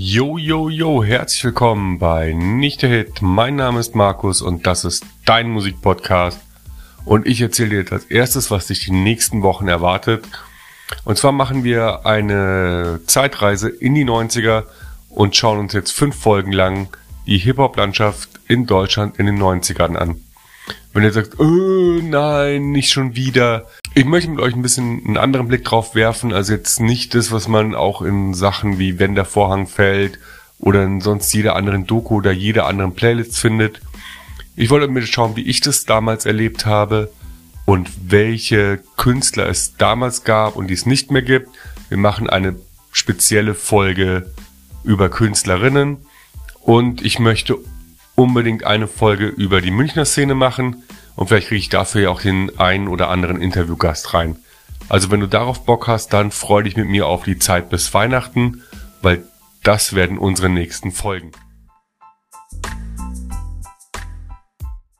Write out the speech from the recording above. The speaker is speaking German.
Yo, yo, yo, herzlich willkommen bei Nicht der Hit. Mein Name ist Markus und das ist dein Musikpodcast. Und ich erzähle dir jetzt als erstes, was dich die nächsten Wochen erwartet. Und zwar machen wir eine Zeitreise in die 90er und schauen uns jetzt fünf Folgen lang die Hip-Hop-Landschaft in Deutschland in den 90ern an. Wenn ihr sagt, oh, nein, nicht schon wieder. Ich möchte mit euch ein bisschen einen anderen Blick drauf werfen, also jetzt nicht das, was man auch in Sachen wie Wenn der Vorhang fällt oder in sonst jeder anderen Doku oder jeder anderen Playlist findet. Ich wollte mir schauen, wie ich das damals erlebt habe und welche Künstler es damals gab und die es nicht mehr gibt. Wir machen eine spezielle Folge über Künstlerinnen und ich möchte unbedingt eine Folge über die Münchner Szene machen und vielleicht kriege ich dafür ja auch den einen oder anderen Interviewgast rein. Also wenn du darauf Bock hast, dann freu dich mit mir auf die Zeit bis Weihnachten, weil das werden unsere nächsten Folgen.